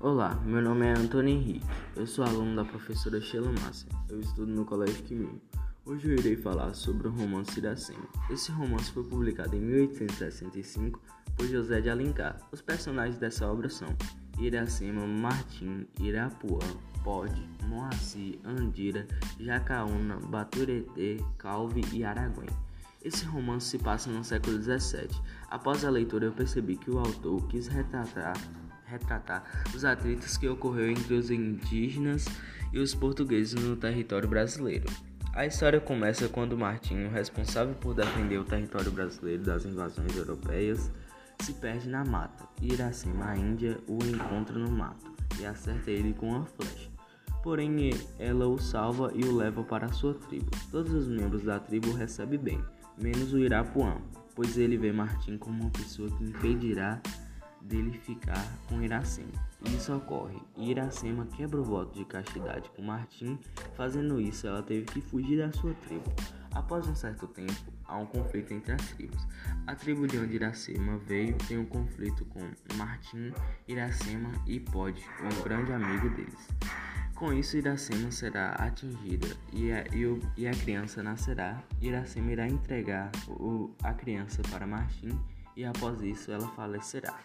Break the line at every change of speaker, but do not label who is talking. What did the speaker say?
Olá, meu nome é Antônio Henrique. Eu sou aluno da professora Sheila Massa. Eu estudo no Colégio Quimim. Hoje eu irei falar sobre o romance Iracema. Esse romance foi publicado em 1865 por José de Alencar. Os personagens dessa obra são Iracema, Martim, Irapuã, Pode, Moacir, Andira, Jacaúna, Baturetê, Calvi e Araguém. Esse romance se passa no século XVII. Após a leitura, eu percebi que o autor quis retratar retratar os atritos que ocorreu entre os indígenas e os portugueses no território brasileiro. A história começa quando Martinho, responsável por defender o território brasileiro das invasões europeias, se perde na mata Iracema, a Índia, o encontra no mato e acerta ele com uma flecha. Porém, ela o salva e o leva para sua tribo. Todos os membros da tribo recebem bem, menos o Irapuã, pois ele vê Martim como uma pessoa que impedirá dele ficar com Iracema. Isso ocorre e Iracema quebra o voto de castidade com Martim, fazendo isso ela teve que fugir da sua tribo. Após um certo tempo, há um conflito entre as tribos. A tribo de onde Iracema veio tem um conflito com Martim, Iracema e Pod, um grande amigo deles. Com isso, Iracema será atingida e a, e, o, e a criança nascerá. Iracema irá entregar o, a criança para Martim e após isso ela falecerá.